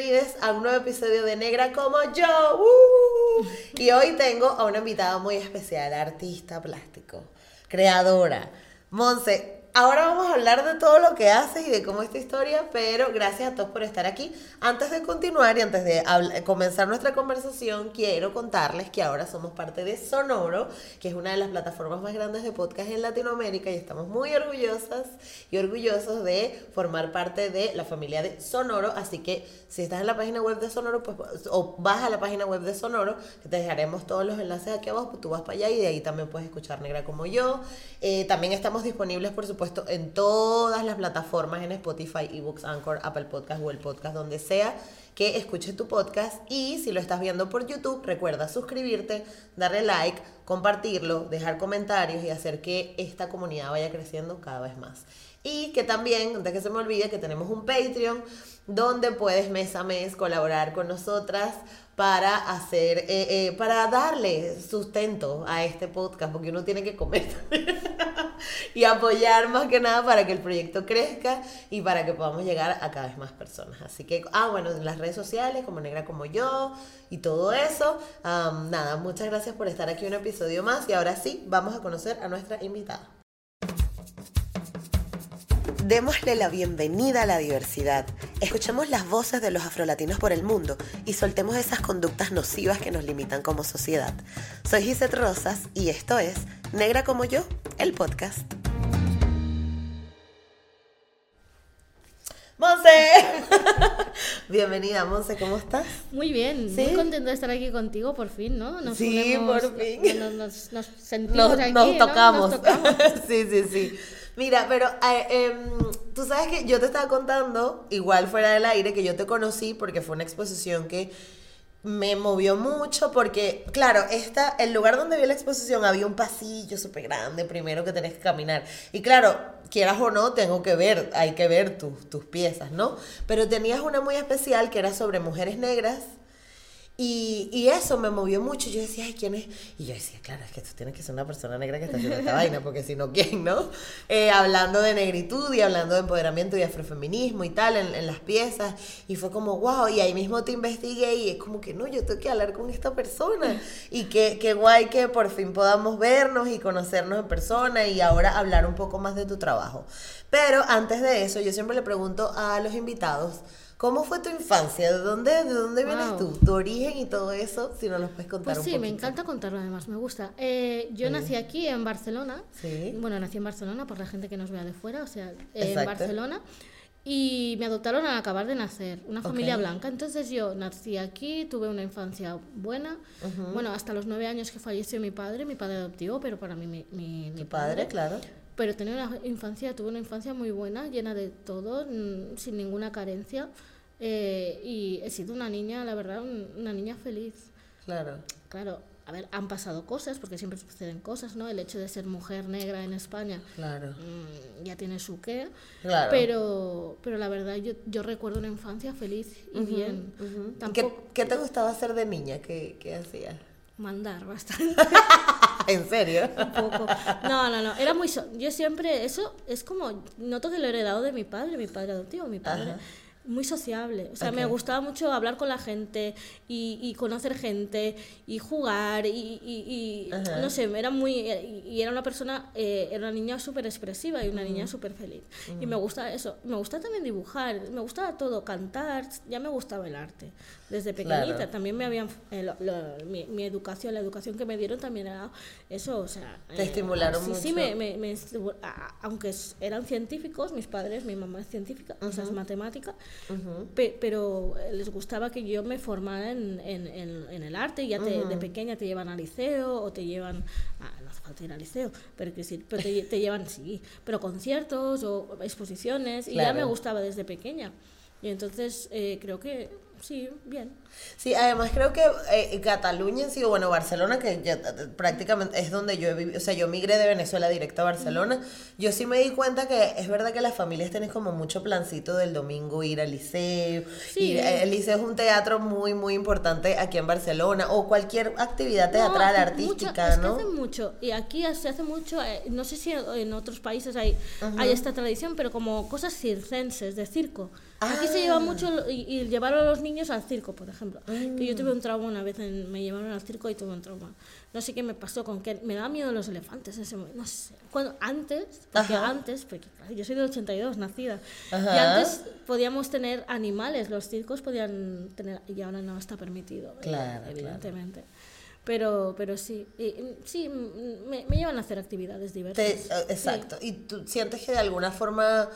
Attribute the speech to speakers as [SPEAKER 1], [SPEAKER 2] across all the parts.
[SPEAKER 1] bienvenidas a un nuevo episodio de Negra como yo. ¡Uh! Y hoy tengo a una invitada muy especial, artista plástico, creadora. Monse, ahora vamos a hablar de todo lo que haces y de cómo esta historia, pero gracias a todos por estar aquí. Antes de continuar y antes de comenzar nuestra conversación, quiero contarles que ahora somos parte de Sonoro, que es una de las plataformas más grandes de podcast en Latinoamérica y estamos muy orgullosas y orgullosos de formar parte de la familia de Sonoro. Así que si estás en la página web de Sonoro, pues, o vas a la página web de Sonoro, te dejaremos todos los enlaces aquí abajo, pues tú vas para allá y de ahí también puedes escuchar Negra como yo. Eh, también estamos disponibles, por supuesto, puesto en todas las plataformas, en Spotify, eBooks, Anchor, Apple Podcast, Google Podcast, donde sea que escuches tu podcast. Y si lo estás viendo por YouTube, recuerda suscribirte, darle like, compartirlo, dejar comentarios y hacer que esta comunidad vaya creciendo cada vez más. Y que también, antes que se me olvide, que tenemos un Patreon donde puedes mes a mes colaborar con nosotras para hacer, eh, eh, para darle sustento a este podcast, porque uno tiene que comer y apoyar más que nada para que el proyecto crezca y para que podamos llegar a cada vez más personas. Así que, ah, bueno, en las redes sociales, como Negra como yo y todo eso. nada, muchas gracias por estar aquí un episodio más y ahora sí, vamos a conocer a nuestra invitada. Démosle la bienvenida a la diversidad. Escuchemos las voces de los afrolatinos por el mundo y soltemos esas conductas nocivas que nos limitan como sociedad. Soy Gisette Rosas y esto es Negra como yo, el podcast. Monse. Bienvenida, Monse, ¿cómo estás?
[SPEAKER 2] Muy bien, muy contento de estar aquí contigo por fin, ¿no?
[SPEAKER 1] Nos sí, por fin.
[SPEAKER 2] Nos, nos, sentimos aquí,
[SPEAKER 1] nos tocamos. Nos tocamos. sí, sí, sí. Mira, pero eh, em, tú sabes que yo te estaba contando, igual fuera del aire, que yo te conocí porque fue una exposición que me movió mucho porque, claro, esta, el lugar donde vi la exposición había un pasillo súper grande primero que tenés que caminar. Y claro, quieras o no, tengo que ver, hay que ver tus, tus piezas, ¿no? Pero tenías una muy especial que era sobre mujeres negras y, y, eso me movió mucho. Yo decía, ay, ¿quién es? Y yo decía, claro, es que esto tiene que ser una persona negra que está haciendo esta vaina, porque si no, ¿quién, no? Eh, hablando de negritud y hablando de empoderamiento y afrofeminismo y tal en, en, las piezas. Y fue como, wow, y ahí mismo te investigué y es como que, no, yo tengo que hablar con esta persona. Y qué, qué guay que por fin podamos vernos y conocernos en persona y ahora hablar un poco más de tu trabajo. Pero antes de eso, yo siempre le pregunto a los invitados, ¿Cómo fue tu infancia? ¿De dónde, de dónde vienes tú? ¿Tu origen y todo eso? Si nos lo puedes contar
[SPEAKER 2] pues sí, me encanta contarlo además, me gusta. Eh, yo nací aquí en Barcelona. Sí. Bueno, nací en Barcelona por la gente que nos vea de fuera, o sea, en Barcelona. Y me adoptaron al acabar de nacer, una familia blanca. Entonces yo nací aquí, tuve una infancia buena. Bueno, hasta los nueve años que falleció mi padre, mi padre adoptivo, pero para mí mi, mi,
[SPEAKER 1] mi padre, claro
[SPEAKER 2] pero tenía una infancia, tuve una infancia muy buena, llena de todo, sin ninguna carencia. Eh, y he sido una niña, la verdad, una niña feliz.
[SPEAKER 1] Claro.
[SPEAKER 2] Claro, a ver, han pasado cosas, porque siempre suceden cosas, ¿no? El hecho de ser mujer negra en España
[SPEAKER 1] claro.
[SPEAKER 2] Mm, ya tiene su qué.
[SPEAKER 1] Claro.
[SPEAKER 2] Pero, pero la verdad, yo, yo recuerdo una infancia feliz y bien.
[SPEAKER 1] ¿Qué, ¿Qué, te gustaba hacer de niña? ¿Qué, qué hacías?
[SPEAKER 2] Mandar bastante.
[SPEAKER 1] ¿En serio?
[SPEAKER 2] Un poco. No, no, no. Era muy. yo siempre. Eso es como. Noto que lo he heredado de mi padre, mi padre adoptivo, mi padre muy sociable. O sea, me gustaba mucho hablar con la gente y, y conocer gente y jugar y, y, no sé, era muy... Y era una persona, eh, era una niña súper expresiva y una niña súper feliz. Y me gusta eso. Me gusta también dibujar, me gustaba todo, cantar, ya me gustaba el arte desde pequeñita. También me habían... Eh, mi, mi, educación, la educación que me dieron también era eso, o sea...
[SPEAKER 1] Te estimularon
[SPEAKER 2] sí,
[SPEAKER 1] mucho.
[SPEAKER 2] Sí, me, me, aunque eran científicos, mis padres, mi mamá es científica, o sea, es matemática, pero les gustaba que yo me formara en, en, en, el arte, ya te, de pequeña te llevan al liceo o te llevan, ah, no hace falta ir al liceo, pero, que sí, pero te, te, llevan, sí, pero conciertos o exposiciones, y ya me gustaba desde pequeña. Y entonces eh, creo que sí, bien.
[SPEAKER 1] Sí, además creo que eh, Cataluña en sí, bueno, Barcelona, que ya, eh, prácticamente es donde yo he vivido, o sea, yo migré de Venezuela directo a Barcelona, yo sí me di cuenta que es verdad que las familias tienen como mucho plancito del domingo ir al liceo, sí. el liceo es un teatro muy, muy importante aquí en Barcelona, o cualquier actividad teatral, artística,
[SPEAKER 2] ¿no? Es que hace mucho, y aquí se hace mucho, eh, no sé si en otros países hay, hay esta tradición, pero como cosas circenses, de circo. Aquí se lleva ah. mucho y, y llevar a los niños al circo, por ejemplo. Que yo tuve un trauma una vez, me llevaron al circo y tuve un trauma. No sé qué me pasó con que me daba miedo los elefantes. Ese, no sé. Cuando, antes, porque antes, porque yo soy del 82, nacida, y antes podíamos tener animales, los circos podían tener, y ahora no está permitido, claro, evidentemente. Pero, pero sí, sí me, me, llevan a hacer actividades diversas.
[SPEAKER 1] Eh, exacto. ¿Y tú sientes que de alguna forma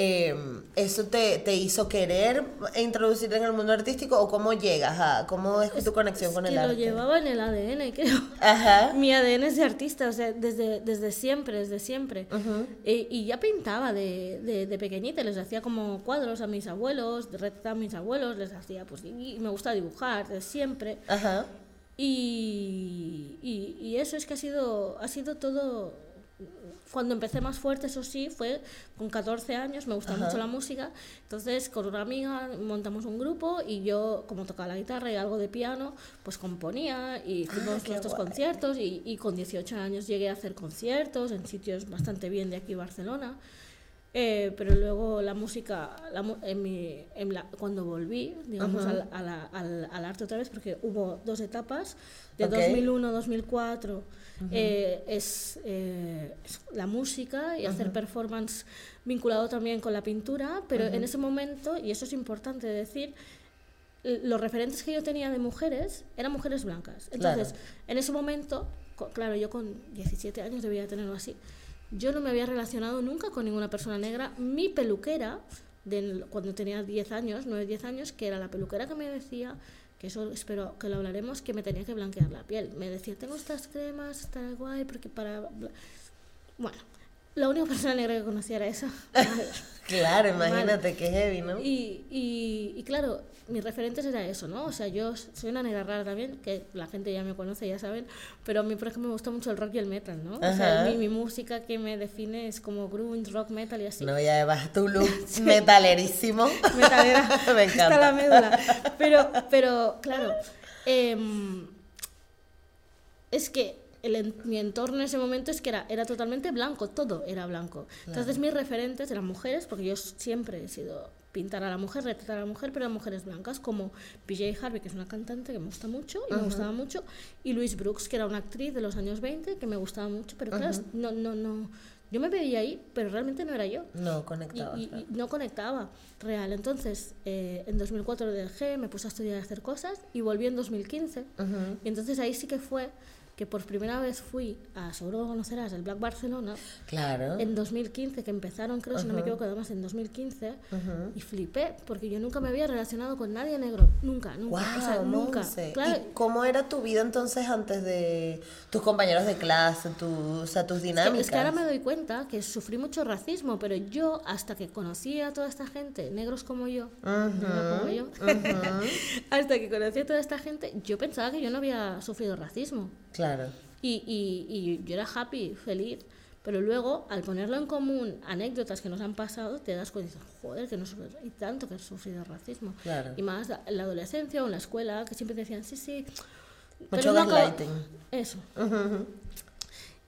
[SPEAKER 1] eh, ¿eso te, te, hizo querer introducirte en el mundo artístico o cómo llegas a, cómo es, tu conexión con el arte?
[SPEAKER 2] lo llevaba en el ADN, creo. Ajá. Mi ADN es de artista, o sea, desde, desde siempre, desde siempre. Y ya pintaba de, de, de, pequeñita, les hacía como cuadros a mis abuelos, retrataba a mis abuelos, les hacía, pues, y me gusta dibujar, de siempre. Ajá. Y, y, y eso es que ha sido, ha sido todo cuando empecé más fuerte, eso sí, fue con 14 años, me gustaba mucho la música, entonces con una amiga montamos un grupo y yo, como tocaba la guitarra y algo de piano, pues componía y ah, hicimos nuestros conciertos y, y, con 18 años llegué a hacer conciertos en sitios bastante bien de aquí Barcelona. Eh, pero luego la música, en mi, en la, cuando volví, digamos, al, al, al, arte otra vez, porque hubo dos etapas, de 2001 2004, eh, es, eh, la música y hacer performance vinculado también con la pintura, pero en ese momento, y eso es importante decir, los referentes que yo tenía de mujeres eran mujeres blancas. Entonces, en ese momento, claro, yo con 17 años debía tenerlo así, yo no me había relacionado nunca con ninguna persona negra. Mi peluquera, de, cuando tenía 10 años, 9, 10 años, que era la peluquera que me decía, que eso espero que lo hablaremos, que me tenía que blanquear la piel. Me decía, tengo estas cremas, está guay, porque para... Bueno, la única persona negra que conocía era esa.
[SPEAKER 1] claro, imagínate qué heavy, ¿no?
[SPEAKER 2] Y, y, y, claro, mis referentes era eso, ¿no? O sea, yo soy una negra rara también, que la gente ya me conoce, ya saben, pero a mí, por ejemplo, me gusta mucho el rock y el metal, ¿no? O sea, mi, mi, música que me define es como grunge, rock, metal y así.
[SPEAKER 1] No, ya vas tu look metalerísimo.
[SPEAKER 2] Metalera. me encanta. Está la médula. Pero, pero claro, eh, es que el, mi entorno en ese momento es que era, era totalmente blanco, todo era blanco. Entonces mis referentes eran mujeres, porque yo siempre he sido pintar a la mujer, retratar a la mujer, pero eran mujeres blancas, como PJ Harvey, que es una cantante que me gusta mucho y me gustaba mucho, y Louise Brooks, que era una actriz de los años 20 que me gustaba mucho, pero claro, no, no, no, yo me veía ahí, pero realmente no era yo.
[SPEAKER 1] No conectaba.
[SPEAKER 2] Y, no conectaba, real. Entonces, eh, en 2004 lo dejé, me puse a estudiar a hacer cosas y volví en 2015. Y entonces ahí sí que fue que por primera vez fui a, seguro conocerás, el Black Barcelona.
[SPEAKER 1] Claro.
[SPEAKER 2] En 2015, que empezaron, creo, si no me equivoco, además en 2015, y flipé, porque yo nunca me había relacionado con nadie negro. Nunca, nunca. o sea, nunca.
[SPEAKER 1] Claro. ¿Y cómo era tu vida entonces antes de tus compañeros de clase, tu, o sea, tus dinámicas?
[SPEAKER 2] Es que, ahora me doy cuenta que sufrí mucho racismo, pero yo, hasta que conocí a toda esta gente, negros como yo, como yo hasta que conocí a toda esta gente, yo pensaba que yo no había sufrido racismo.
[SPEAKER 1] Claro.
[SPEAKER 2] Y, y, y yo era happy, feliz. Pero luego, al ponerlo en común, anécdotas que nos han pasado, te das cuenta, joder, que no y tanto que has sufrido racismo.
[SPEAKER 1] Claro.
[SPEAKER 2] Y más en la adolescencia o en la escuela, que siempre decían, sí, sí.
[SPEAKER 1] Mucho gaslighting.
[SPEAKER 2] Eso.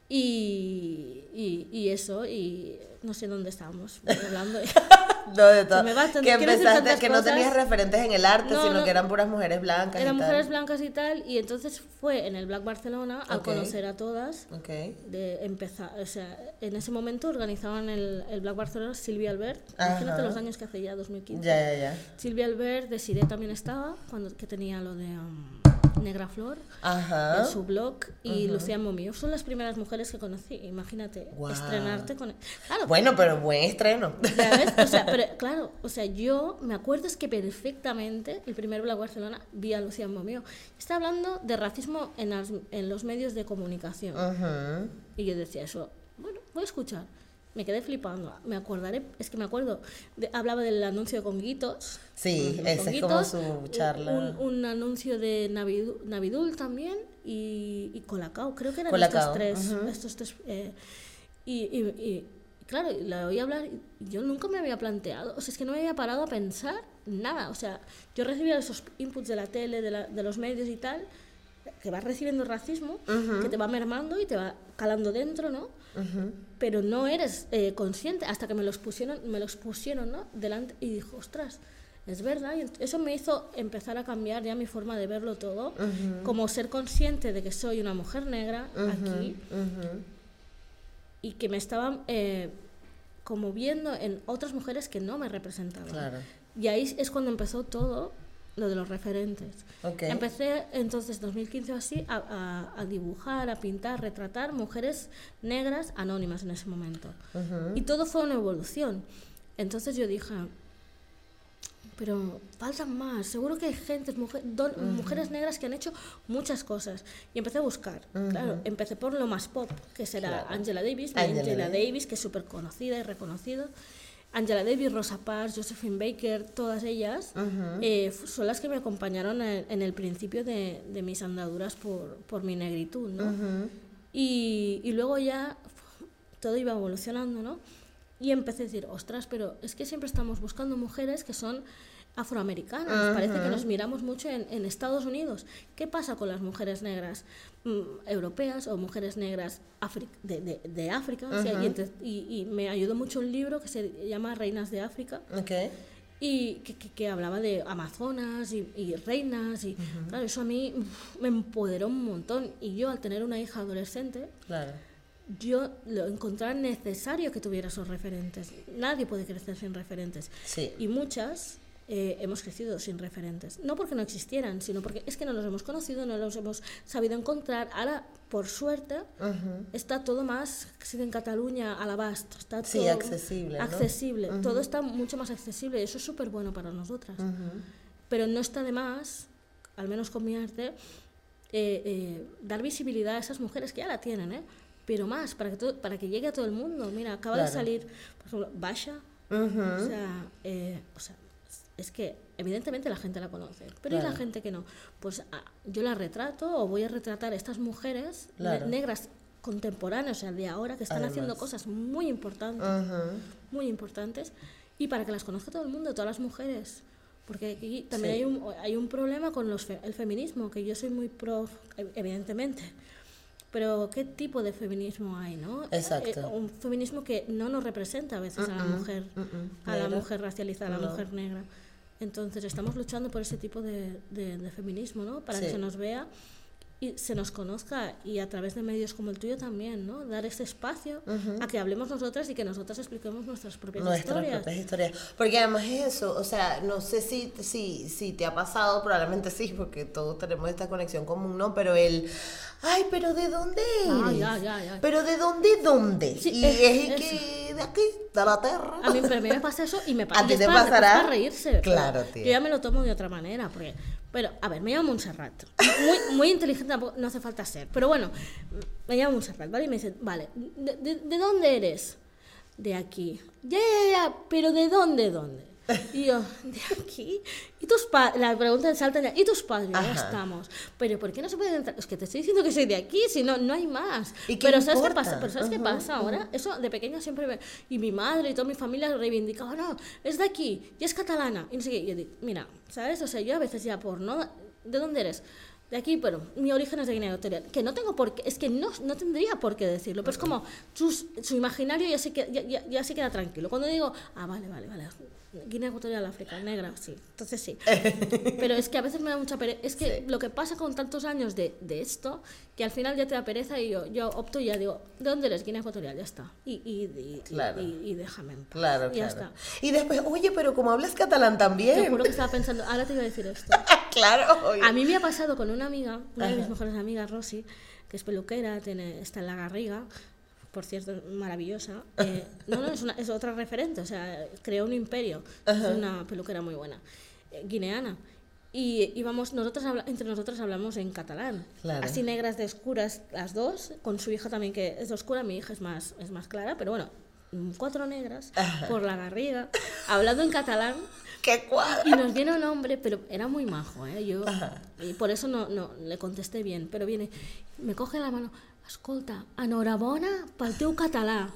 [SPEAKER 2] y, y, y, eso, y no sé dónde estábamos hablando.
[SPEAKER 1] no, de todo. que empezaste, que no tenías referentes en el arte, sino que eran puras mujeres blancas.
[SPEAKER 2] Eran mujeres blancas y tal, y entonces fue en el Black Barcelona a conocer a todas.
[SPEAKER 1] Okay.
[SPEAKER 2] De empezar, o sea, en ese momento organizaban el, el Black Barcelona Silvia Albert. Imagínate los años que hace ya, 2015.
[SPEAKER 1] Ya, ya, ya.
[SPEAKER 2] Silvia Albert, de Siré también estaba, cuando, que tenía lo de. Um, Negra Flor,
[SPEAKER 1] Ajá.
[SPEAKER 2] en su blog, y Lucía Momio. Son las primeras mujeres que conocí. Imagínate, estrenarte con... Claro,
[SPEAKER 1] Bueno, pero buen estreno.
[SPEAKER 2] ya ves, o sea, pero claro, o sea, yo me acuerdo es que perfectamente el primer Blog Barcelona vi a Lucía Momio. Está hablando de racismo en, las- en los medios de comunicación. Y yo decía eso, bueno, voy a escuchar. Me quedé flipando. Me acordaré, es que me acuerdo, de- hablaba del anuncio de Conguitos.
[SPEAKER 1] Sí,
[SPEAKER 2] Los
[SPEAKER 1] esa es como
[SPEAKER 2] Conguitos,
[SPEAKER 1] su charla.
[SPEAKER 2] Un, un anuncio de Navidu- Navidul también y, y Colacao, creo que eran
[SPEAKER 1] Colacao,
[SPEAKER 2] estos tres.
[SPEAKER 1] ujú.
[SPEAKER 2] Estos tres eh, y, y, y, claro, la oí hablar y yo nunca me había planteado, o sea, es que no me había parado a pensar nada. O sea, yo recibía esos inputs de la tele, de, la- de los medios y tal, que vas recibiendo racismo, que te va mermando y te va calando dentro, ¿no? Pero no eres eh, consciente hasta que me los pusieron, me los pusieron, ¿no? Delante y dijo, ostras, es verdad. Y eso me hizo empezar a cambiar ya mi forma de verlo todo, como ser consciente de que soy una mujer negra aquí y que me estaba eh, como viendo en otras mujeres que no me representaban.
[SPEAKER 1] Claro.
[SPEAKER 2] Y ahí es cuando empezó todo lo de los referentes.
[SPEAKER 1] Ok.
[SPEAKER 2] Empecé entonces, 2015 o así, a, a- a dibujar, a pintar, retratar mujeres negras anónimas en ese momento. Y todo fue una evolución. Entonces yo dije, pero faltan más. Seguro que hay gente, mujer- don- mujeres negras que han hecho muchas cosas. Y empecé a buscar. Claro, empecé por lo más pop, que será
[SPEAKER 1] Claro.
[SPEAKER 2] Angela Davis,
[SPEAKER 1] Angela, Davis.
[SPEAKER 2] Davis, que es súper conocida y reconocida. Angela Davis, Rosa Parks, Josephine Baker, todas ellas eh, f- son las que me acompañaron en, en el principio de, de mis andaduras por, por mi negritud, ¿no? y, y luego ya todo iba evolucionando, ¿no? Y empecé a decir, ostras, pero es que siempre estamos buscando mujeres que son afroamericanas. Parece que nos miramos mucho en, en Estados Unidos. ¿Qué pasa con las mujeres negras mm, europeas o mujeres negras afri- de, de- de África? O sea, y, ente- y- y me ayudó mucho un libro que se llama Reinas de África y que, que- que hablaba de amazonas y, y reinas y claro eso a mí me empoderó un montón y yo al tener una hija adolescente
[SPEAKER 1] Claro.
[SPEAKER 2] yo lo encontraba necesario que tuviera esos referentes nadie puede crecer sin referentes
[SPEAKER 1] Sí.
[SPEAKER 2] y muchas eh, hemos crecido sin referentes. No porque no existieran sino porque es que no los hemos conocido no los hemos sabido encontrar. Ahora por suerte está todo más si en Cataluña a l'abast está
[SPEAKER 1] Sí,
[SPEAKER 2] todo
[SPEAKER 1] accesible, ¿no?
[SPEAKER 2] accesible. Todo está mucho más accesible y eso es súper bueno para nosotras. Pero no está de más al menos con mi arte eh, eh, dar visibilidad a esas mujeres que ya la tienen ¿eh? pero más para que todo- para que llegue a todo el mundo. Mira acaba de
[SPEAKER 1] Claro.
[SPEAKER 2] salir por ejemplo Basha.
[SPEAKER 1] Ujú.
[SPEAKER 2] o sea, eh, o sea, es que evidentemente la gente la conoce, pero ¿y la
[SPEAKER 1] Claro.
[SPEAKER 2] gente que no? Pues ah, yo la retrato o voy a retratar a estas mujeres ne-
[SPEAKER 1] Claro.
[SPEAKER 2] negras contemporáneas, o sea, de ahora, que están haciendo cosas muy importantes, muy importantes, y para que las conozca todo el mundo, todas las mujeres. Porque aquí también
[SPEAKER 1] Sí.
[SPEAKER 2] hay, un, hay un problema con los fe- el feminismo, que yo soy muy pro, ev- evidentemente. Pero ¿qué tipo de feminismo hay, no?
[SPEAKER 1] Exacto.
[SPEAKER 2] Eh, un feminismo que no nos representa a veces a la mujer, a la mujer racializada, a la
[SPEAKER 1] No.
[SPEAKER 2] mujer negra. Entonces estamos luchando por ese tipo de, de- de feminismo, ¿no? Para que se nos vea y se nos conozca y a través de medios como el tuyo también, ¿no? Dar ese espacio a que hablemos nosotras y que nosotras expliquemos nuestras propias
[SPEAKER 1] Nuestras
[SPEAKER 2] historias.
[SPEAKER 1] propias historias. Porque además es eso, o sea, no sé si, si, si te ha pasado, probablemente sí, porque todos tenemos esta conexión común, ¿no? Pero el, ay, pero ¿de dónde
[SPEAKER 2] Ah,
[SPEAKER 1] eres?
[SPEAKER 2] ya, ya, ya.
[SPEAKER 1] Pero ¿de dónde, dónde?
[SPEAKER 2] Sí,
[SPEAKER 1] y
[SPEAKER 2] eh,
[SPEAKER 1] es que de aquí, de la tierra.
[SPEAKER 2] A mí, pero a mí me pasa eso y me
[SPEAKER 1] ¿A
[SPEAKER 2] pasa.
[SPEAKER 1] ti
[SPEAKER 2] y es
[SPEAKER 1] te
[SPEAKER 2] para,
[SPEAKER 1] pasará?
[SPEAKER 2] para reírse.
[SPEAKER 1] Claro, tía.
[SPEAKER 2] Yo ya me lo tomo de otra manera. Porque, pero, a ver, me llamo Montserrat. Muy, muy inteligente tampoco, no hace falta ser. Pero bueno, me llamo Montserrat, ¿vale? Y me dicen, vale, ¿de, de, de dónde eres? De aquí. Ya, ya, ya, pero ¿de dónde, dónde? Y yo, ¿de aquí? ¿Y tus padres? La pregunta salta ya, ¿y tus padres? Ya
[SPEAKER 1] Ajá.
[SPEAKER 2] estamos. Pero ¿por qué no se puede entrar? Es que te estoy diciendo que soy de aquí, si no, no hay más.
[SPEAKER 1] ¿Y qué
[SPEAKER 2] pero ¿sabes qué pasa? Pero ¿sabes qué pasa ahora? Eso de pequeña siempre me... Y mi madre y toda mi familia reivindicaba, no, es de aquí, y es catalana. Y no sé qué. Y yo digo, mira, ¿sabes? O sea, yo a veces ya por no... ¿De dónde eres? De aquí, pero mi origen es de Guinea Ecuatorial. Que no tengo por qué, es que no, no tendría por qué decirlo, pero es como su, su imaginario ya se, queda, ya, ya- ya se queda tranquilo. Cuando digo, ah, vale, vale, vale, Guinea Ecuatorial, África, negra, sí, entonces sí. Pero es que a veces me da mucha pereza. Es que
[SPEAKER 1] Sí.
[SPEAKER 2] lo que pasa con tantos años de, de esto, que al final ya te da pereza y yo, yo opto y ya digo, ¿de dónde eres? Guinea Ecuatorial, ya está. Y, y, y,
[SPEAKER 1] Claro.
[SPEAKER 2] y, y déjame en paz.
[SPEAKER 1] Claro,
[SPEAKER 2] Y ya
[SPEAKER 1] claro.
[SPEAKER 2] está.
[SPEAKER 1] Y después, oye, pero como hablas catalán
[SPEAKER 2] Te
[SPEAKER 1] también.
[SPEAKER 2] juro que estaba pensando, ahora te iba a decir esto.
[SPEAKER 1] claro. obvio.
[SPEAKER 2] A mí me ha pasado con una amiga, una de mis mejores amigas, Rosy, que es peluquera, tiene, está en la Garriga, por cierto, maravillosa. Eh, no, no, es, una- es otra referente, o sea, creó un imperio. Es una peluquera muy buena, eh, guineana. Y íbamos, nosotros habla- entre nosotros hablamos en catalán.
[SPEAKER 1] Claro.
[SPEAKER 2] Así negras de oscuras las dos, con su hija también que es de oscura, mi hija es más, es más clara, pero bueno, mm, cuatro negras por la Garriga, hablando en catalán.
[SPEAKER 1] ¡Qué cuadro!
[SPEAKER 2] Y nos viene un hombre, pero era muy majo, ¿eh? Yo, y por eso no, no le contesté bien. Pero viene, me coge la mano, escolta, enhorabona pel teu català.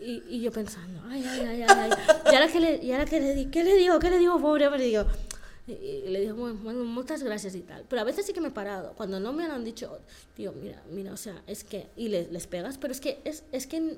[SPEAKER 2] Y, yo pensando, ay, ay, ay, ay, ay. Y ahora que le, y ahora que le, di- ¿qué le digo? ¿Qué le digo, pobre hombre? Digo, y, y le digo, bueno, muchas gracias y tal. Pero a veces sí que me he parado. Cuando no me han dicho, digo, mira, mira, o sea, es que, y les, les pegas, pero es que, es, es que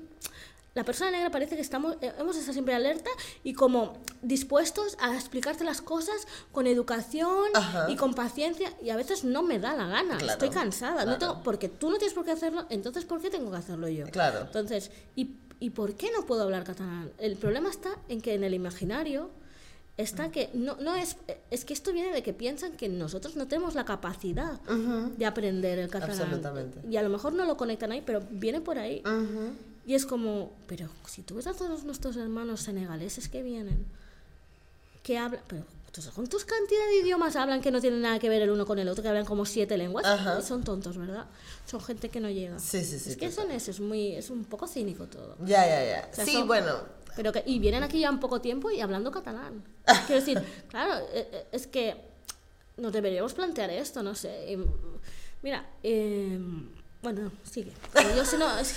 [SPEAKER 2] la persona negra parece que estamos, eh, hemos estado siempre alerta y como dispuestos a explicarte las cosas con educación
[SPEAKER 1] Ajá.
[SPEAKER 2] y con paciencia y a veces no me da la gana,
[SPEAKER 1] Claro,
[SPEAKER 2] estoy cansada, no tengo, porque tú no tienes por qué hacerlo, entonces ¿por qué tengo que hacerlo yo?
[SPEAKER 1] Claro.
[SPEAKER 2] Entonces, ¿y, ¿y por qué no puedo hablar catalán? El problema está en que en el imaginario está que no, no es es que esto viene de que piensan que nosotros no tenemos la capacidad de aprender el catalán
[SPEAKER 1] Absolutamente.
[SPEAKER 2] y a lo mejor no lo conectan ahí pero viene por ahí
[SPEAKER 1] Ujú.
[SPEAKER 2] Y es como, pero si tú ves a todos nuestros hermanos senegaleses que vienen, que hablan, pero ¿tú sabes cuántas cantidad de idiomas hablan que no tienen nada que ver el uno con el otro, que hablan como siete lenguas?
[SPEAKER 1] Ajá.
[SPEAKER 2] Y son tontos, ¿verdad? Son gente que no llega.
[SPEAKER 1] Sí, sí, sí,
[SPEAKER 2] Es que
[SPEAKER 1] total.
[SPEAKER 2] son eso, es muy, es un poco cínico todo.
[SPEAKER 1] Ya, ya, ya.
[SPEAKER 2] O sea,
[SPEAKER 1] sí,
[SPEAKER 2] son-
[SPEAKER 1] bueno.
[SPEAKER 2] Pero que, y vienen aquí ya un poco tiempo y hablando catalán. Quiero decir, claro, eh, eh, es que nos deberíamos plantear esto, no sé. y, mira, eh, bueno, sigue. Yo si no... es-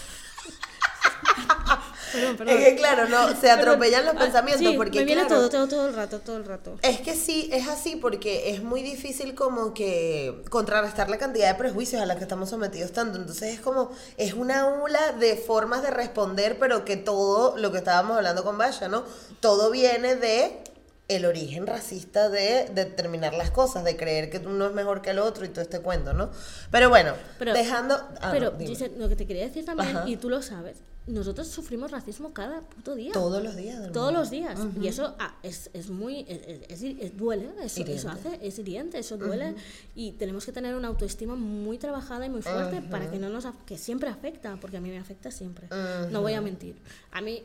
[SPEAKER 2] perdón, perdón.
[SPEAKER 1] Es que claro, no, se atropellan los
[SPEAKER 2] Ah,
[SPEAKER 1] pensamientos
[SPEAKER 2] sí,
[SPEAKER 1] porque
[SPEAKER 2] me viene
[SPEAKER 1] claro,
[SPEAKER 2] todo, todo, todo el rato, todo el rato.
[SPEAKER 1] Es que sí, es así porque es muy difícil como que contrarrestar la cantidad de prejuicios a la que estamos sometidos tanto. Entonces es como, es una ola de formas de responder, pero que todo, lo que estábamos hablando con Vaya, ¿no? Todo viene de el origen racista de determinar las cosas, de creer que uno es mejor que el otro y todo este cuento, ¿no? Pero bueno,
[SPEAKER 2] Pero,
[SPEAKER 1] dejando... ah,
[SPEAKER 2] pero
[SPEAKER 1] no,
[SPEAKER 2] lo que te quería decir también,
[SPEAKER 1] Ajá.
[SPEAKER 2] y tú lo sabes, nosotros sufrimos racismo cada puto día.
[SPEAKER 1] todos los días del
[SPEAKER 2] Todos
[SPEAKER 1] mundo.
[SPEAKER 2] los días. Y eso ah, es, es muy. Es, es- es- duele. Eso, eso hace. Es hiriente, eso duele. Y tenemos que tener una autoestima muy trabajada y muy fuerte para que no nos. que siempre afecta, porque a mí me afecta siempre. No voy a mentir. A mí.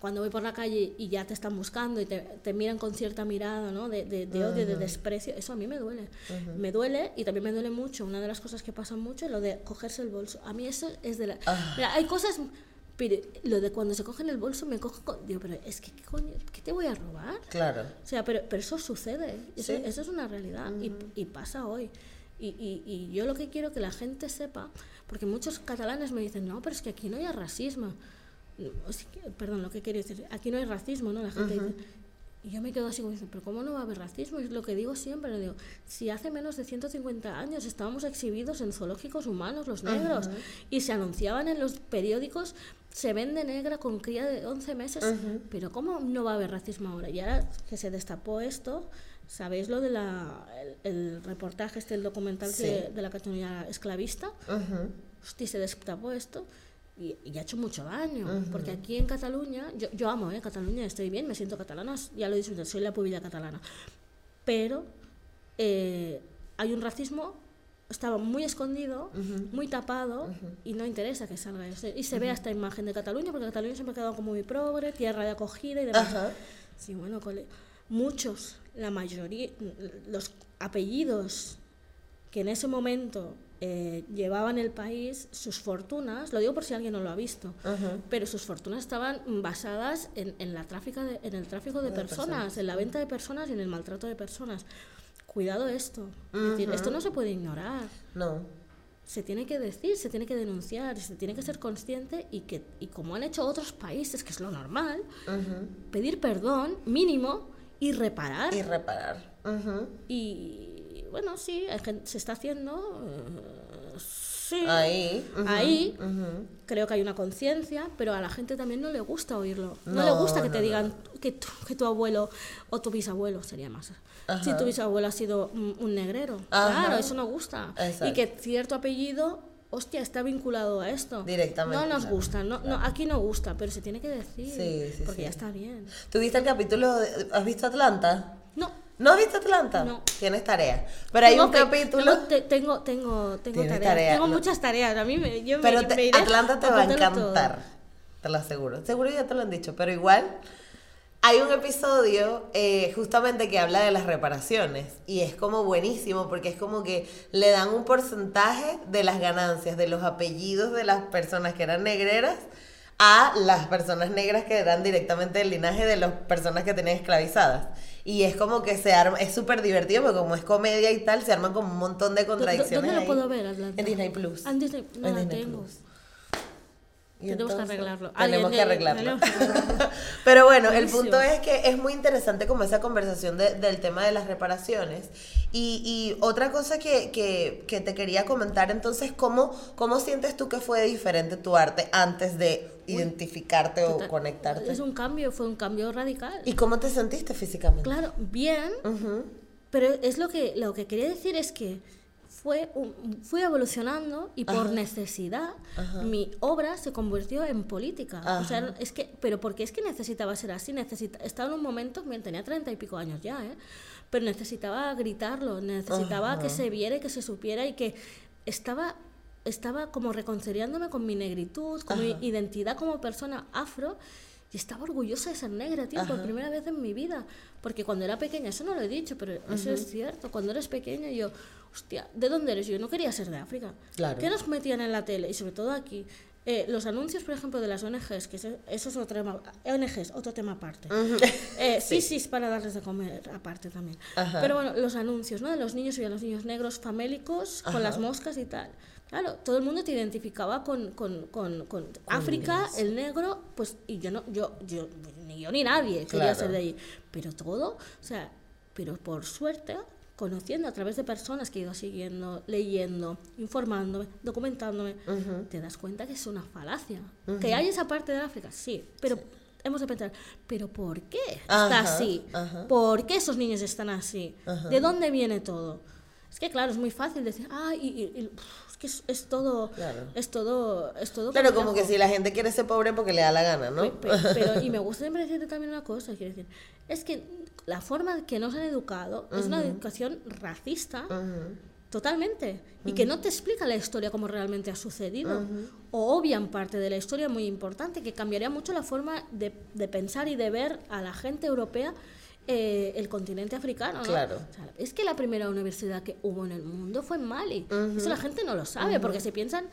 [SPEAKER 2] Cuando voy por la calle y ya te están buscando y te, te miran con cierta mirada ¿no? de, de, de odio, de desprecio, eso a mí me duele. Me duele y también me duele mucho. Una de las cosas que pasa mucho es lo de cogerse el bolso. A mí eso es de la... Mira, hay cosas pero lo de cuando se cogen el bolso me cojo con... Digo, pero es que, ¿qué coño? ¿Qué te voy a robar?
[SPEAKER 1] Claro.
[SPEAKER 2] O sea, pero, pero eso sucede, eso,
[SPEAKER 1] Sí.
[SPEAKER 2] eso es una realidad y, y pasa hoy. Y, y, y yo lo que quiero que la gente sepa, porque muchos catalanes me dicen, no, pero es que aquí no hay racismo. Perdón, lo que quiero decir, aquí no hay racismo, ¿no? La gente dice, y yo me quedo así como diciendo, pero ¿cómo no va a haber racismo? Y es lo que digo siempre, digo, si hace menos de 150 años estábamos exhibidos en zoológicos humanos los negros y se anunciaban en los periódicos, se vende negra con cría de 11 meses, pero ¿cómo no va a haber racismo ahora? Y ahora que se destapó esto, ¿sabéis lo de la, el, el reportaje, este, el documental que- de la Cataluña esclavista? Hostia, se destapó esto y, y ha hecho mucho daño. Porque aquí en Cataluña, yo, yo amo ¿eh? Cataluña, estoy bien, me siento catalana, ya lo he dicho, soy la pubilla catalana. Pero eh, hay un racismo, estaba muy escondido, muy tapado y no interesa que salga eso. Y se vea esta imagen de Cataluña, porque Cataluña siempre ha quedado como muy progre, tierra de acogida y demás. Sí, bueno, cole- muchos, la mayoría, los apellidos que en ese momento eh, llevaban el país, sus fortunas, lo digo por si alguien no lo ha visto, pero sus fortunas estaban basadas en, en la tráfica de- en el tráfico de,
[SPEAKER 1] De
[SPEAKER 2] personas,
[SPEAKER 1] personas.
[SPEAKER 2] en la venta de personas y en el maltrato de personas. Cuidado esto. Es decir, esto no se puede ignorar.
[SPEAKER 1] No.
[SPEAKER 2] Se tiene que decir, se tiene que denunciar, se tiene que ser consciente y que y como han hecho otros países, que es lo normal, pedir perdón mínimo y reparar.
[SPEAKER 1] Y reparar.
[SPEAKER 2] Y bueno, sí, se está haciendo. eh, sí.
[SPEAKER 1] Ahí.
[SPEAKER 2] Ahí creo que hay una conciencia, pero a la gente también no le gusta oírlo. No,
[SPEAKER 1] No,
[SPEAKER 2] le gusta que
[SPEAKER 1] no,
[SPEAKER 2] te
[SPEAKER 1] no.
[SPEAKER 2] digan que tu, que tu abuelo o tu bisabuelo sería más. Si tu bisabuelo ha sido un, negrero.
[SPEAKER 1] Ajá.
[SPEAKER 2] Claro, eso no gusta.
[SPEAKER 1] Exacto.
[SPEAKER 2] Y que cierto apellido, hostia, está vinculado a esto.
[SPEAKER 1] Directamente,
[SPEAKER 2] No nos
[SPEAKER 1] claro,
[SPEAKER 2] gusta, no, no, aquí no gusta, pero se tiene que decir.
[SPEAKER 1] Sí, sí,
[SPEAKER 2] porque
[SPEAKER 1] sí.
[SPEAKER 2] ya está bien.
[SPEAKER 1] ¿Tuviste el capítulo? de- ¿Has visto Atlanta?
[SPEAKER 2] No,
[SPEAKER 1] ¿No has visto Atlanta?
[SPEAKER 2] No.
[SPEAKER 1] Tienes tarea. Pero hay
[SPEAKER 2] Tengo
[SPEAKER 1] un
[SPEAKER 2] que-
[SPEAKER 1] capítulo.
[SPEAKER 2] Tengo, te- tengo, tengo, tareas.
[SPEAKER 1] tarea,
[SPEAKER 2] Tengo
[SPEAKER 1] no.
[SPEAKER 2] muchas tareas. A mí me, yo
[SPEAKER 1] Pero
[SPEAKER 2] me,
[SPEAKER 1] te-
[SPEAKER 2] me iré
[SPEAKER 1] Atlanta te va a
[SPEAKER 2] todo.
[SPEAKER 1] encantar. Te lo aseguro. Seguro ya te lo han dicho, pero igual. Hay un episodio eh, justamente que habla de las reparaciones y es como buenísimo porque es como que le dan un porcentaje de las ganancias de los apellidos de las personas que eran negreras a las personas negras que eran directamente del linaje de las personas que tenían esclavizadas. Y es como que se arma, es súper divertido porque como es comedia y tal, se arman como un montón de contradicciones.
[SPEAKER 2] ¿Dónde lo puedo ver, Atlanta?
[SPEAKER 1] En Disney Plus.
[SPEAKER 2] Ah, en Disney- no
[SPEAKER 1] En
[SPEAKER 2] la
[SPEAKER 1] Disney
[SPEAKER 2] tengo.
[SPEAKER 1] Plus. Y
[SPEAKER 2] Tenemos que arreglarlo.
[SPEAKER 1] Tenemos que arreglarlo. Pero bueno, el punto es que es muy interesante como esa conversación de- del tema de las reparaciones. Y, y otra cosa que, que- que te quería comentar entonces, ¿cómo, ¿cómo sientes tú que fue diferente tu arte antes de identificarte o conectarte?
[SPEAKER 2] Es un cambio, fue un cambio radical.
[SPEAKER 1] ¿Y cómo te sentiste físicamente?
[SPEAKER 2] Claro, bien,
[SPEAKER 1] Ujú.
[SPEAKER 2] pero es lo que, lo que quería decir es que fue un- fui evolucionando y por necesidad mi obra se convirtió en política. O sea,
[SPEAKER 1] Ajá.
[SPEAKER 2] es que, pero porque es que necesitaba ser así, necesita, estaba en un momento, bien, tenía treinta y pico años ya, ¿eh? pero necesitaba gritarlo, necesitaba que se viera y que se supiera y que estaba estaba como reconciliándome con mi negritud, con mi identidad como persona afro y estaba orgullosa de ser negra, tío, por primera vez en mi vida. Porque cuando era pequeña, eso no lo he dicho, pero eso es cierto. Cuando eres pequeña, yo, hostia, ¿de dónde eres? Yo no quería ser de África.
[SPEAKER 1] Claro.
[SPEAKER 2] ¿Qué nos metían en la tele? Y sobre todo aquí. Eh, los anuncios, por ejemplo, de las ONGs, que eso, eso es otro tema, ONGs, otro tema aparte. Eh, sí, sí, es para darles de comer aparte también.
[SPEAKER 1] Ajá.
[SPEAKER 2] Pero bueno, los anuncios, ¿no? De los niños y de los niños negros famélicos con las moscas y tal. Claro, todo el mundo te identificaba con, con, con, con África, el negro, pues, y yo no, yo, yo, ni yo ni nadie quería
[SPEAKER 1] Claro.
[SPEAKER 2] ser de ahí. Pero todo, o sea, pero por suerte, conociendo a través de personas que he ido siguiendo, leyendo, informándome, documentándome, te das cuenta que es una falacia. Que hay esa parte de África, sí, pero hemos de pensar, ¿pero por qué está
[SPEAKER 1] Ajá,
[SPEAKER 2] así?
[SPEAKER 1] ajá.
[SPEAKER 2] ¿Por qué esos niños están así? ¿De dónde viene todo? Es que claro, es muy fácil decir, ah, y, y- y, es que es, es todo,
[SPEAKER 1] Claro.
[SPEAKER 2] es todo, es todo
[SPEAKER 1] Claro, como que si la gente quiere ser pobre porque le da la gana, ¿no?
[SPEAKER 2] Pe- pe- Pero, y me gusta siempre decirte también una cosa, quiero decir, es que la forma que nos han educado es una educación racista totalmente y que no te explica la historia como realmente ha sucedido o obvian parte de la historia muy importante que cambiaría mucho la forma de, de pensar y de ver a la gente europea eh, el continente africano. ¿no?
[SPEAKER 1] Claro.
[SPEAKER 2] O sea, es que la primera universidad que hubo en el mundo fue en Mali. Eso la gente no lo sabe porque se piensan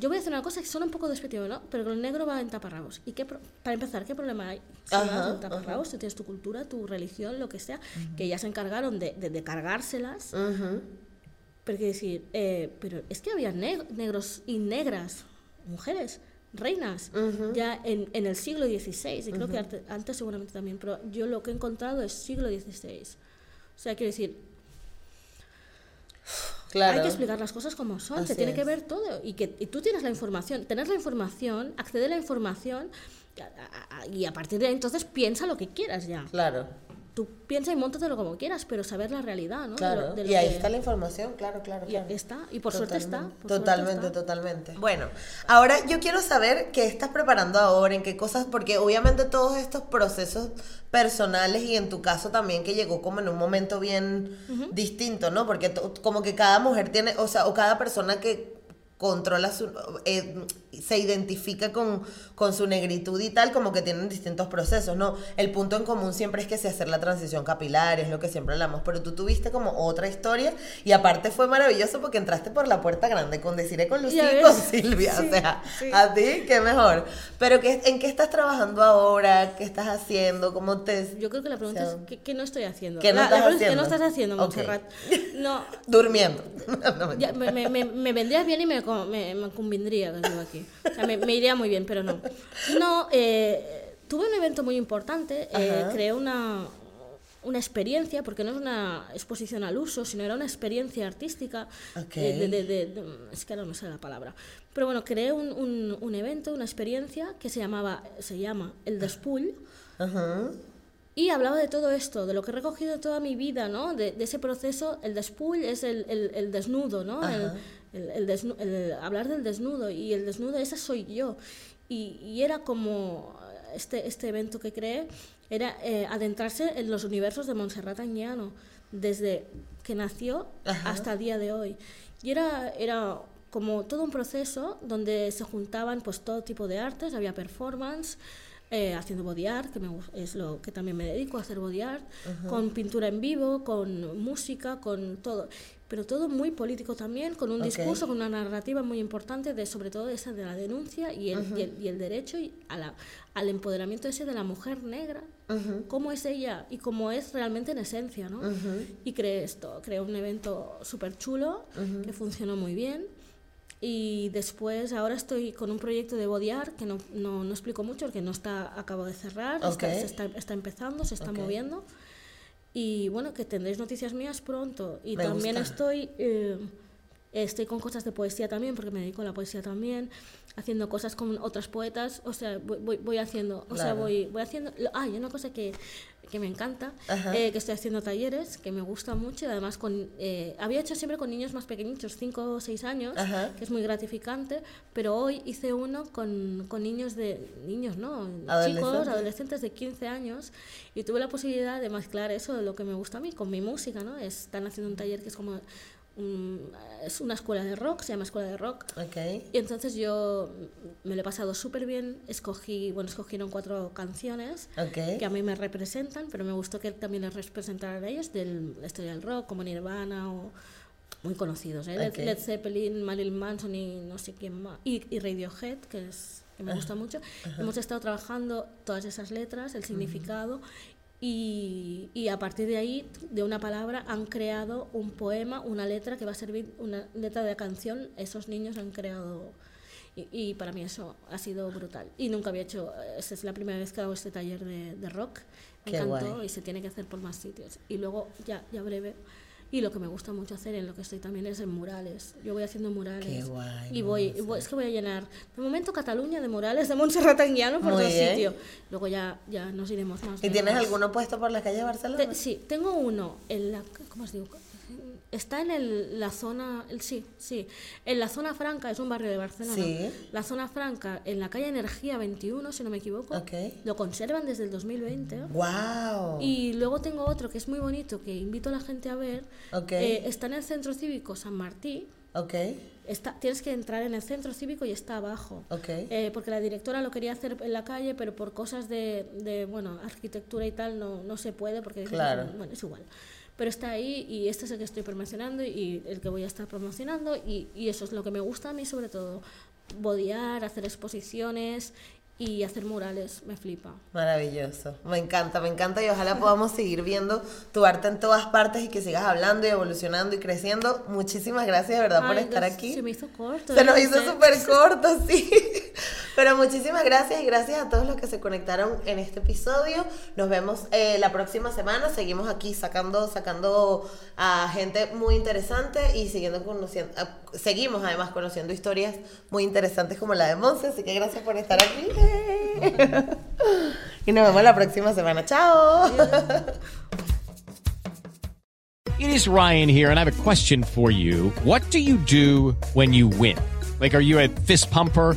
[SPEAKER 2] yo voy a decir una cosa que suena un poco despectivo, ¿no? Pero el negro va en taparrabos. ¿Y qué pro- para empezar, qué problema hay? Si
[SPEAKER 1] Ajá,
[SPEAKER 2] vas en taparrabos, tú tienes tu cultura, tu religión, lo que sea, que ya se encargaron de, de, de cargárselas.
[SPEAKER 1] Ujú.
[SPEAKER 2] Pero quiero decir, eh, pero es que había neg- negros y negras, mujeres, reinas, ya en, en el siglo XVI, y creo que antes seguramente también, pero yo lo que he encontrado es siglo XVI. O sea, quiero decir,
[SPEAKER 1] Claro.
[SPEAKER 2] hay que explicar las cosas como son,
[SPEAKER 1] Así
[SPEAKER 2] se tiene que ver todo y que y tú tienes la información, tener la información, acceder a la información y a partir de ahí entonces piensa lo que quieras ya.
[SPEAKER 1] Claro,
[SPEAKER 2] Tú piensa y montatelo como quieras, pero saber la realidad, ¿no? De lo-
[SPEAKER 1] claro.
[SPEAKER 2] de lo
[SPEAKER 1] y ahí
[SPEAKER 2] que-
[SPEAKER 1] está la información, claro, claro,
[SPEAKER 2] y
[SPEAKER 1] claro.
[SPEAKER 2] está, y por suerte está.
[SPEAKER 1] Totalmente,
[SPEAKER 2] suerte
[SPEAKER 1] Totalmente,
[SPEAKER 2] está.
[SPEAKER 1] totalmente. Bueno, ahora yo quiero saber qué estás preparando ahora, en qué cosas, porque obviamente todos estos procesos personales y en tu caso también que llegó como en un momento bien distinto, ¿no? Porque como que cada mujer tiene, o sea, o cada persona que controla su, eh, se identifica con, con su negritud y tal, como que tienen distintos procesos, ¿no? El punto en común siempre es que se hacer la transición capilar, es lo que siempre hablamos, pero tú tuviste como otra historia y aparte fue maravilloso porque entraste por la puerta grande con Deciré con Lucía y con. Silvia,
[SPEAKER 2] Sí,
[SPEAKER 1] o sea,
[SPEAKER 2] sí.
[SPEAKER 1] a ti, qué mejor. Pero ¿qué, ¿en qué estás trabajando ahora? ¿Qué estás haciendo? ¿Cómo te...?
[SPEAKER 2] Yo creo que la pregunta
[SPEAKER 1] o sea,
[SPEAKER 2] es ¿qué, qué no estoy haciendo?
[SPEAKER 1] ¿Qué no
[SPEAKER 2] La-
[SPEAKER 1] estás
[SPEAKER 2] la pregunta es, ¿Qué no
[SPEAKER 1] haciendo?
[SPEAKER 2] estás haciendo. Montserrat? No,
[SPEAKER 1] Durmiendo. No,
[SPEAKER 2] me, me, me, me vendría bien y me, me, me convendría, que digo aquí. O sea, me, me iría muy bien, pero no. No, eh, tuve un evento muy importante, eh, creé una, una experiencia, porque no es una exposición al uso, sino era una experiencia artística.
[SPEAKER 1] Ok.
[SPEAKER 2] eh, de- de- de- es que ahora no sale la palabra. Pero bueno, creé un, un, un evento, una experiencia que se, llamaba, se llama El Despull.
[SPEAKER 1] Ajá.
[SPEAKER 2] Y hablaba de todo esto, de lo que he recogido toda mi vida, ¿no? De, de ese proceso, el despull es el, el, el desnudo, ¿no? El. El, el desnu- el hablar del desnudo, y el desnudo, esa soy yo. Y, y era como este, este evento que creé era eh, adentrarse en los universos de Montserrat Añano, desde que nació hasta el día de hoy. Y era, era como todo un proceso donde se juntaban pues todo tipo de artes, había performance, eh, haciendo body art, que me, es lo que también me dedico a hacer body art, con pintura en vivo, con música, con todo. Pero todo muy político también, con un discurso, con una narrativa muy importante, de sobre todo esa de la denuncia y el, y el, derecho y a la, al empoderamiento ese de la mujer negra, cómo es ella y cómo es realmente en esencia. ¿no? Y creé esto, creé un evento súper chulo que funcionó muy bien y después, ahora estoy con un proyecto de body art que no, no, no explico mucho porque no está acabo de cerrar, está, está, está, empezando, se está moviendo. Y bueno, que tendréis noticias mías pronto. Y también estoy, eh, estoy con cosas de poesía también, porque me dedico a la poesía también, haciendo cosas con otras poetas. O sea, voy, voy, haciendo, o sea, voy, voy haciendo. Ah, y una cosa que que me encanta, eh, que estoy haciendo talleres, que me gusta mucho y además con, eh, había hecho siempre con niños más pequeñitos, 5 o 6 años, que es muy gratificante, pero hoy hice uno con, con niños de, niños, ¿no? Chicos, adolescentes de 15 años y tuve la posibilidad de mezclar eso de lo que me gusta a mí con mi música, ¿no? Están haciendo un taller que es como es una escuela de rock, se llama Escuela de Rock.
[SPEAKER 1] Okay.
[SPEAKER 2] Y entonces yo me lo he pasado súper bien. Escogí, bueno, escogieron cuatro canciones que a mí me representan, pero me gustó que también les representaran a ellos del la historia del rock, como Nirvana o muy conocidos, ¿eh? Led, Zeppelin, Marilyn Manson y no sé quién más. Y, y Radiohead, que es que me gusta mucho. Hemos estado trabajando todas esas letras, el significado, y, y, a partir de ahí, de una palabra, han creado un poema, una letra que va a servir, una letra de canción. Esos niños han creado. Y, y para mí eso ha sido brutal. Y nunca había hecho. Esta es la primera vez que hago este taller de, de rock. Me encantó y se tiene que hacer por más sitios. Y luego, ya, ya breve, y lo que me gusta mucho hacer en lo que estoy también es en murales. Yo voy haciendo murales.
[SPEAKER 1] Qué guay,
[SPEAKER 2] y voy, es que voy a llenar, de momento Cataluña de murales de Montserrat Anguiano por todo sitio. Luego ya, ya nos iremos más.
[SPEAKER 1] ¿Y tienes alguno puesto por la calle de Barcelona?
[SPEAKER 2] sí, tengo uno en la, ¿cómo os digo? Está en el, la zona, el, sí, sí, en la zona franca, es un barrio de Barcelona.
[SPEAKER 1] Sí.
[SPEAKER 2] La zona franca, en la calle Energía 21, si no me equivoco.
[SPEAKER 1] Okay.
[SPEAKER 2] Lo conservan desde el 2020.
[SPEAKER 1] ¡Wow!
[SPEAKER 2] Y luego tengo otro que es muy bonito, que invito a la gente a ver.
[SPEAKER 1] Okay.
[SPEAKER 2] Eh, está en el Centro Cívico San Martí.
[SPEAKER 1] Okay.
[SPEAKER 2] Está, tienes que entrar en el centro cívico y está abajo.
[SPEAKER 1] Okay.
[SPEAKER 2] Eh, porque la directora lo quería hacer en la calle, pero por cosas de, de bueno, arquitectura y tal no, no se puede porque
[SPEAKER 1] claro.
[SPEAKER 2] bueno, es igual pero está ahí y este es el que estoy promocionando y el que voy a estar promocionando y, y eso es lo que me gusta a mí sobre todo, bodear, hacer exposiciones y hacer murales, me flipa.
[SPEAKER 1] Maravilloso, me encanta, me encanta y ojalá podamos seguir viendo tu arte en todas partes y que sigas hablando y evolucionando y creciendo. Muchísimas gracias de verdad por estar aquí.
[SPEAKER 2] Se me hizo corto.
[SPEAKER 1] Se nos hizo súper corto, sí. Pero muchísimas gracias y gracias a todos los que se conectaron en este episodio. Nos vemos eh, la próxima semana. Seguimos aquí sacando, sacando a gente muy interesante y siguiendo conociendo, seguimos además conociendo historias muy interesantes como la de Monse. Así que gracias por estar aquí. y nos vemos la próxima semana. Chao.
[SPEAKER 3] It is Ryan here, and I have a question for you. What do you do when you win? Like, are you a fist pumper?